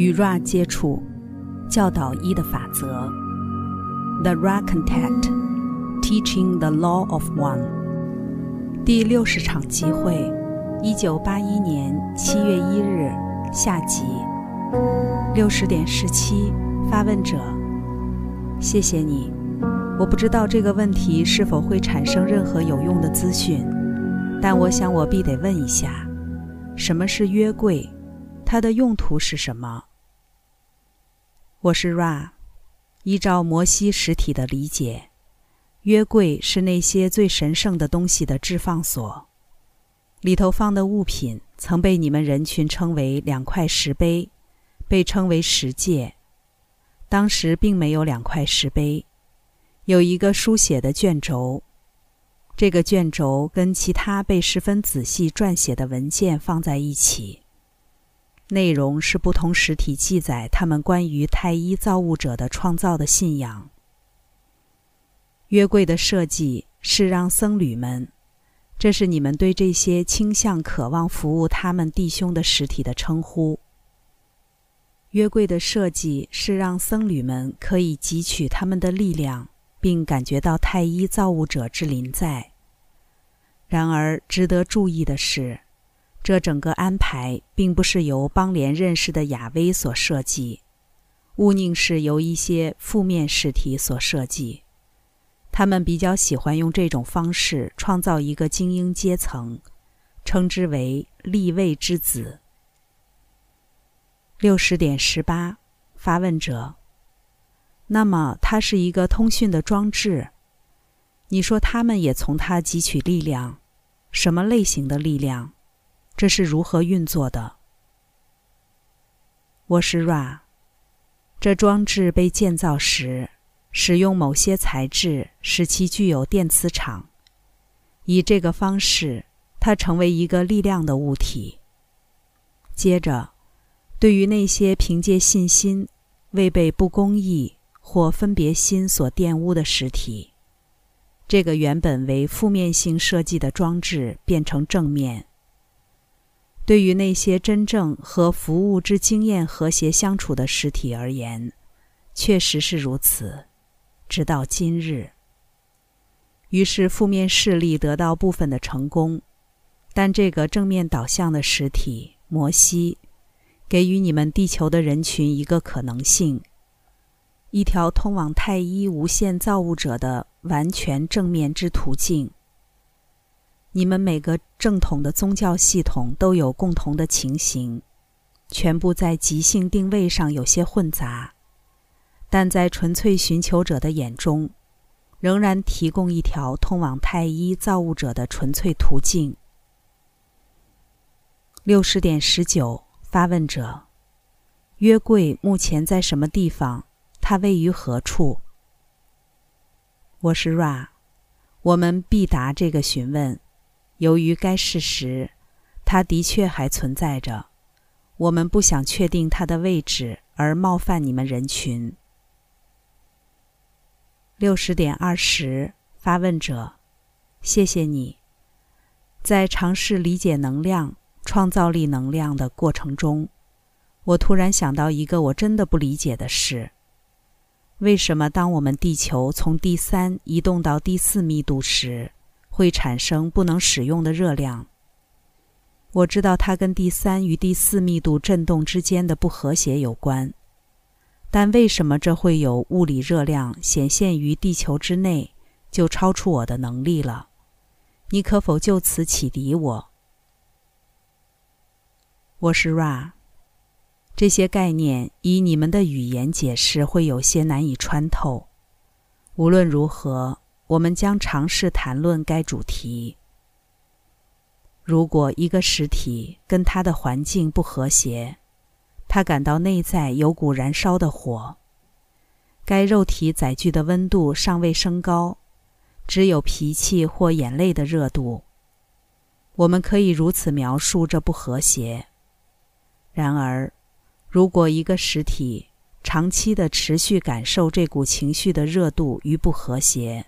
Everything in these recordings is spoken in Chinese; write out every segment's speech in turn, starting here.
与 Ra 接触，教导一的法则。The Ra Contact, Teaching the Law of One。第六十场集会，一九八一年七月一日下集。六十点十七，发问者：谢谢你。我不知道这个问题是否会产生任何有用的资讯，但我想我必得问一下：什么是约柜？它的用途是什么？我是 Ra。依照摩西实体的理解，约柜是那些最神圣的东西的置放所，里头放的物品曾被你们人群称为两块石碑，被称为石戒。当时并没有两块石碑，有一个书写的卷轴，这个卷轴跟其他被十分仔细撰写的文件放在一起。内容是不同实体记载他们关于太一造物者的创造的信仰。约柜的设计是让僧侣们，这是你们对这些倾向渴望服务他们弟兄的实体的称呼。约柜的设计是让僧侣们可以汲取他们的力量，并感觉到太一造物者之临在。然而，值得注意的是。这整个安排并不是由邦联认识的亚威所设计，勿宁是由一些负面实体所设计。他们比较喜欢用这种方式创造一个精英阶层，称之为立位之子。六十点十八，发问者。那么，它是一个通讯的装置。你说他们也从它汲取力量，什么类型的力量？这是如何运作的？我是 Ra。这装置被建造时，使用某些材质使其具有电磁场。以这个方式，它成为一个力量的物体。接着，对于那些凭借信心未被不公义或分别心所玷污的实体，这个原本为负面性设计的装置变成正面。对于那些真正和服务之经验和谐相处的实体而言，确实是如此，直到今日。于是负面势力得到部分的成功，但这个正面导向的实体摩西，给予你们地球的人群一个可能性，一条通往太一无限造物者的完全正面之途径。你们每个正统的宗教系统都有共同的情形，全部在即兴定位上有些混杂，但在纯粹寻求者的眼中，仍然提供一条通往太一造物者的纯粹途径。六十点十九，发问者：约柜目前在什么地方？它位于何处？我是 Ra，我们必答这个询问。由于该事实，它的确还存在着。我们不想确定它的位置而冒犯你们人群。六十点二十，发问者，谢谢你。在尝试理解能量、创造力能量的过程中，我突然想到一个我真的不理解的事：为什么当我们地球从第三移动到第四密度时？会产生不能使用的热量。我知道它跟第三与第四密度振动之间的不和谐有关，但为什么这会有物理热量显现于地球之内，就超出我的能力了。你可否就此启迪我？我是 Ra。这些概念以你们的语言解释会有些难以穿透。无论如何。我们将尝试谈论该主题。如果一个实体跟它的环境不和谐，它感到内在有股燃烧的火，该肉体载具的温度尚未升高，只有脾气或眼泪的热度。我们可以如此描述这不和谐。然而，如果一个实体长期的持续感受这股情绪的热度与不和谐，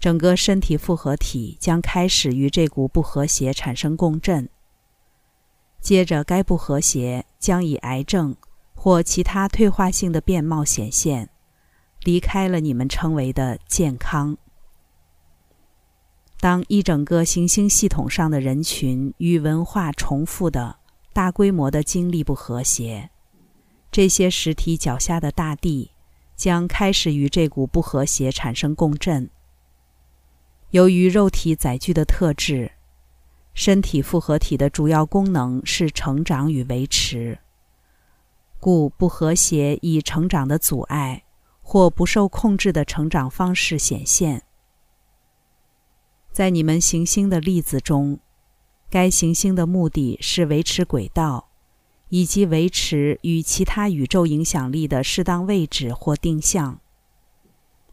整个身体复合体将开始与这股不和谐产生共振，接着该不和谐将以癌症或其他退化性的变貌显现，离开了你们称为的健康。当一整个行星系统上的人群与文化重复的大规模的经历不和谐，这些实体脚下的大地将开始与这股不和谐产生共振。由于肉体载具的特质，身体复合体的主要功能是成长与维持，故不和谐以成长的阻碍或不受控制的成长方式显现。在你们行星的例子中，该行星的目的是维持轨道，以及维持与其他宇宙影响力的适当位置或定向。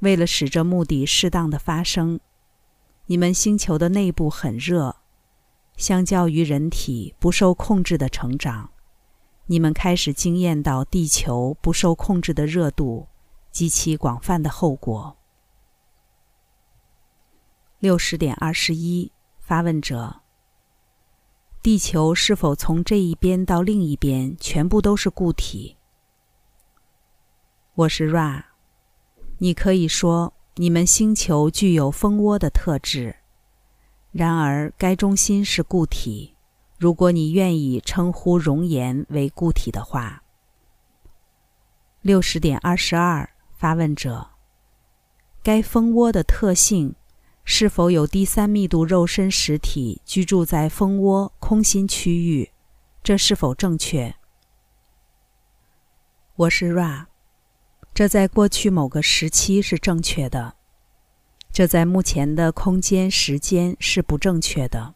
为了使这目的适当的发生。你们星球的内部很热，相较于人体不受控制的成长，你们开始经验到地球不受控制的热度及其广泛的后果。六十点二十一，发问者：地球是否从这一边到另一边全部都是固体？我是 Ra，你可以说。你们星球具有蜂窝的特质，然而该中心是固体。如果你愿意称呼熔岩为固体的话，六十点二十二，发问者：该蜂窝的特性是否有第三密度肉身实体居住在蜂窝空心区域？这是否正确？我是 Ra。这在过去某个时期是正确的，这在目前的空间时间是不正确的。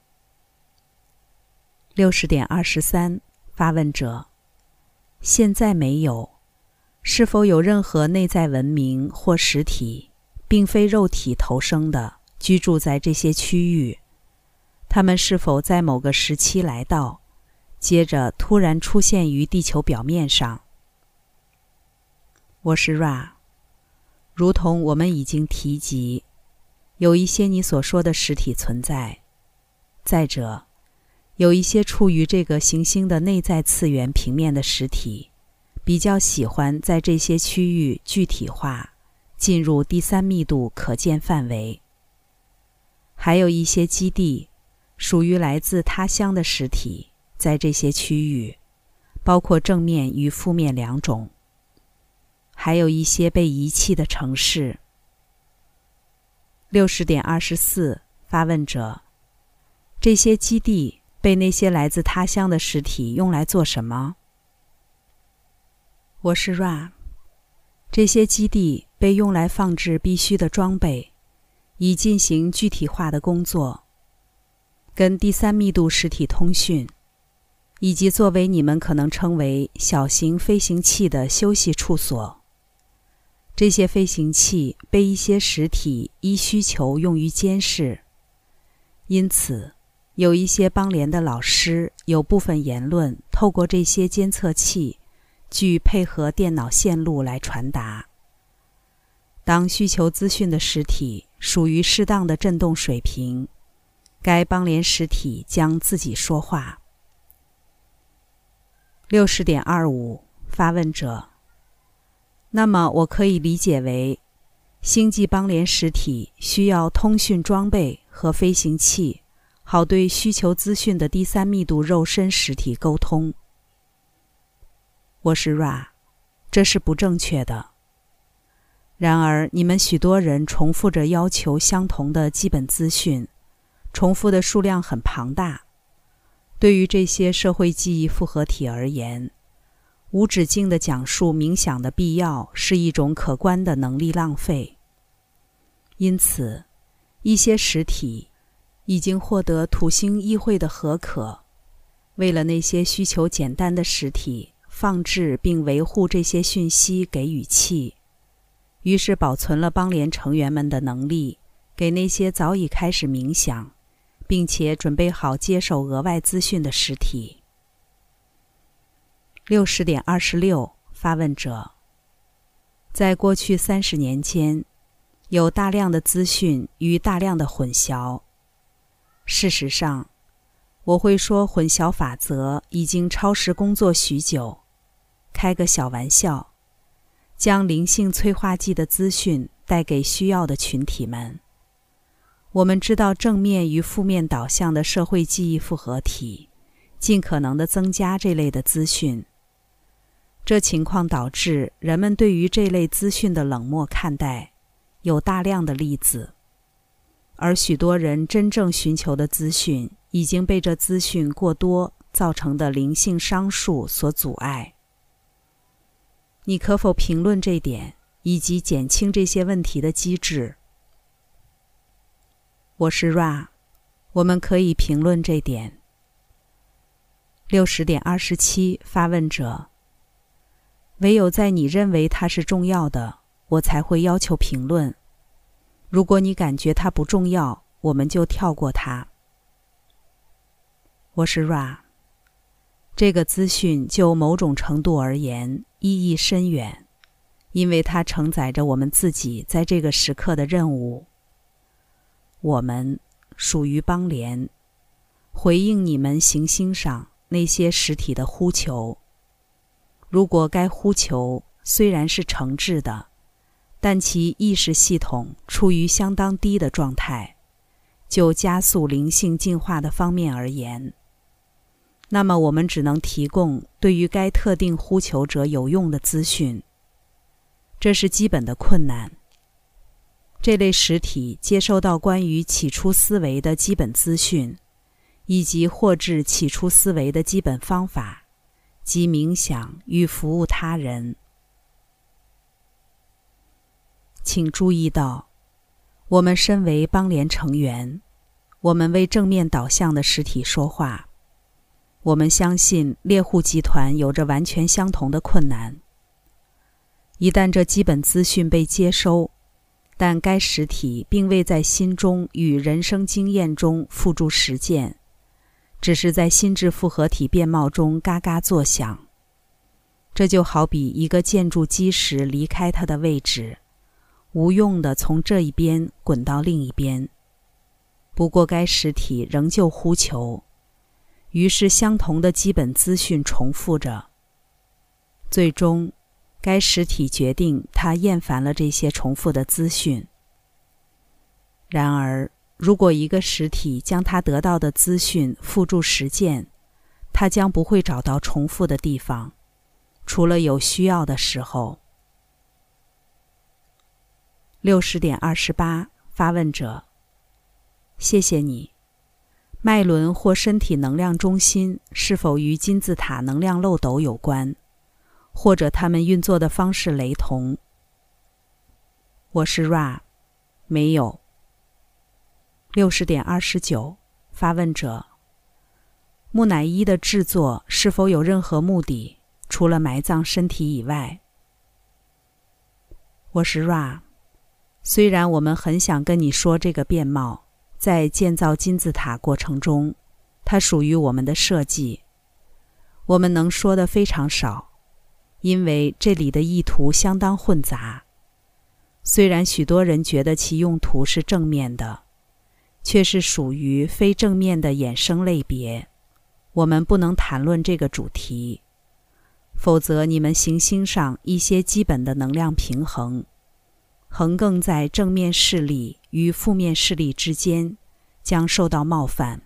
六十点二十三，发问者：现在没有？是否有任何内在文明或实体，并非肉体投生的，居住在这些区域？他们是否在某个时期来到，接着突然出现于地球表面上？我是 Ra，如同我们已经提及，有一些你所说的实体存在。再者，有一些处于这个行星的内在次元平面的实体，比较喜欢在这些区域具体化，进入第三密度可见范围。还有一些基地，属于来自他乡的实体，在这些区域，包括正面与负面两种。还有一些被遗弃的城市。六十点二十四，发问者：这些基地被那些来自他乡的实体用来做什么？我是 Ra。这些基地被用来放置必须的装备，以进行具体化的工作，跟第三密度实体通讯，以及作为你们可能称为小型飞行器的休息处所。这些飞行器被一些实体依需求用于监视，因此有一些邦联的老师有部分言论透过这些监测器，据配合电脑线路来传达。当需求资讯的实体属于适当的振动水平，该邦联实体将自己说话。六十点二五，发问者。那么，我可以理解为，星际邦联实体需要通讯装备和飞行器，好对需求资讯的第三密度肉身实体沟通。我是 Ra，这是不正确的。然而，你们许多人重复着要求相同的基本资讯，重复的数量很庞大。对于这些社会记忆复合体而言。无止境的讲述冥想的必要是一种可观的能力浪费。因此，一些实体已经获得土星议会的合可，为了那些需求简单的实体放置并维护这些讯息给予器，于是保存了邦联成员们的能力，给那些早已开始冥想，并且准备好接受额外资讯的实体。六十点二十六，发问者。在过去三十年间，有大量的资讯与大量的混淆。事实上，我会说混淆法则已经超时工作许久，开个小玩笑，将灵性催化剂的资讯带给需要的群体们。我们知道正面与负面导向的社会记忆复合体，尽可能的增加这类的资讯。这情况导致人们对于这类资讯的冷漠看待，有大量的例子。而许多人真正寻求的资讯，已经被这资讯过多造成的灵性商数所阻碍。你可否评论这点，以及减轻这些问题的机制？我是 Ra，我们可以评论这点。六十点二十七，发问者。唯有在你认为它是重要的，我才会要求评论。如果你感觉它不重要，我们就跳过它。我是 Ra。这个资讯就某种程度而言意义深远，因为它承载着我们自己在这个时刻的任务。我们属于邦联，回应你们行星上那些实体的呼求。如果该呼求虽然是诚挚的，但其意识系统处于相当低的状态，就加速灵性进化的方面而言，那么我们只能提供对于该特定呼求者有用的资讯。这是基本的困难。这类实体接收到关于起初思维的基本资讯，以及获致起初思维的基本方法，即冥想与服务他人。请注意到，我们身为邦联成员，我们为正面导向的实体说话。我们相信猎户集团有着完全相同的困难。一旦这基本资讯被接收，但该实体并未在心中与人生经验中付诸实践，只是在心智复合体变貌中嘎嘎作响。这就好比一个建筑基石离开它的位置，无用的从这一边滚到另一边。不过该实体仍旧呼求，于是相同的基本资讯重复着。最终。该实体决定，它厌烦了这些重复的资讯。然而，如果一个实体将他得到的资讯付诸实践，他将不会找到重复的地方，除了有需要的时候。六十点二十八，发问者：谢谢你。脉轮或身体能量中心是否与金字塔能量漏斗有关？或者他们运作的方式雷同。我是 Ra，没有。六十点二十九，发问者：木乃伊的制作是否有任何目的，除了埋葬身体以外？我是 Ra，虽然我们很想跟你说这个面貌，在建造金字塔过程中，它属于我们的设计，我们能说的非常少。因为这里的意图相当混杂，虽然许多人觉得其用途是正面的，却是属于非正面的衍生类别。我们不能谈论这个主题，否则你们行星上一些基本的能量平衡，横亘在正面势力与负面势力之间，将受到冒犯。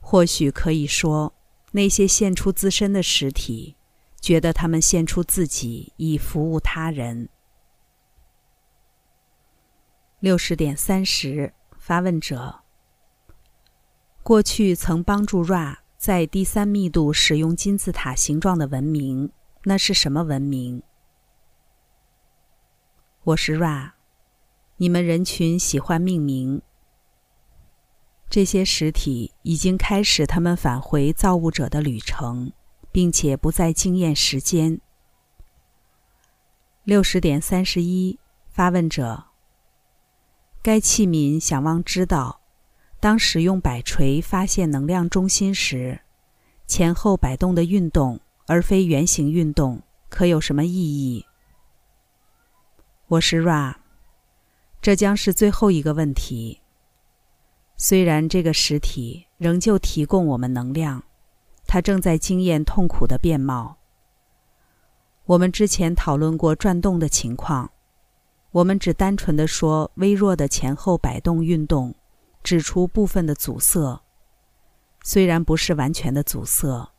或许可以说，那些献出自身的实体。觉得他们献出自己以服务他人。六十点三十，发问者：过去曾帮助 Ra 在第三密度使用金字塔形状的文明，那是什么文明？我是 Ra，你们人群喜欢命名。这些实体已经开始他们返回造物者的旅程。并且不再经验时间。六十点三十一，发问者：该器皿想望知道，当使用摆锤发现能量中心时，前后摆动的运动而非圆形运动，可有什么意义？我是 Ra，这将是最后一个问题。虽然这个实体仍旧提供我们能量。它正在经验痛苦的变貌，我们之前讨论过转动的情况，我们只单纯的说微弱的前后摆动运动，指出部分的阻塞，虽然不是完全的阻塞。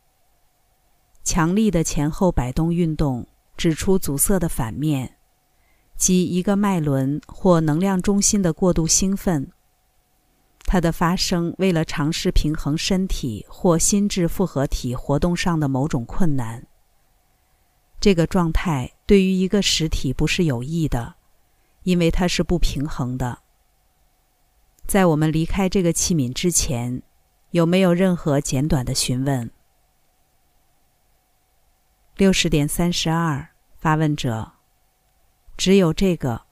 强力的前后摆动运动指出阻塞的反面，即一个脉轮或能量中心的过度兴奋。它的发生为了尝试平衡身体或心智复合体活动上的某种困难。这个状态对于一个实体不是有益的，因为它是不平衡的。在我们离开这个器皿之前，有没有任何简短的询问？六十点三十二，发问者：只有这个，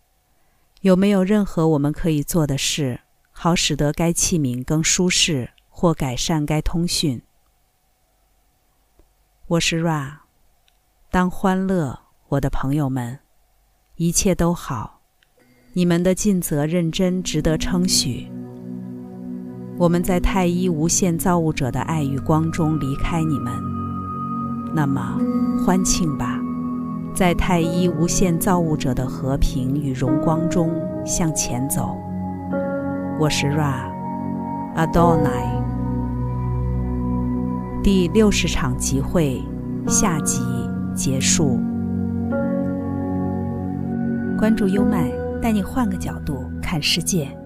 有没有任何我们可以做的事？好使得该器皿更舒适，或改善该通讯。我是 Ra，当欢乐，我的朋友们，一切都好。你们的尽责认真值得称许。我们在太一无限造物者的爱与光中离开你们，那么欢庆吧，在太一无限造物者的和平与荣光中向前走。我是 Ra，Adonai。第六十场集会下集结束。关注优麦，带你换个角度看世界。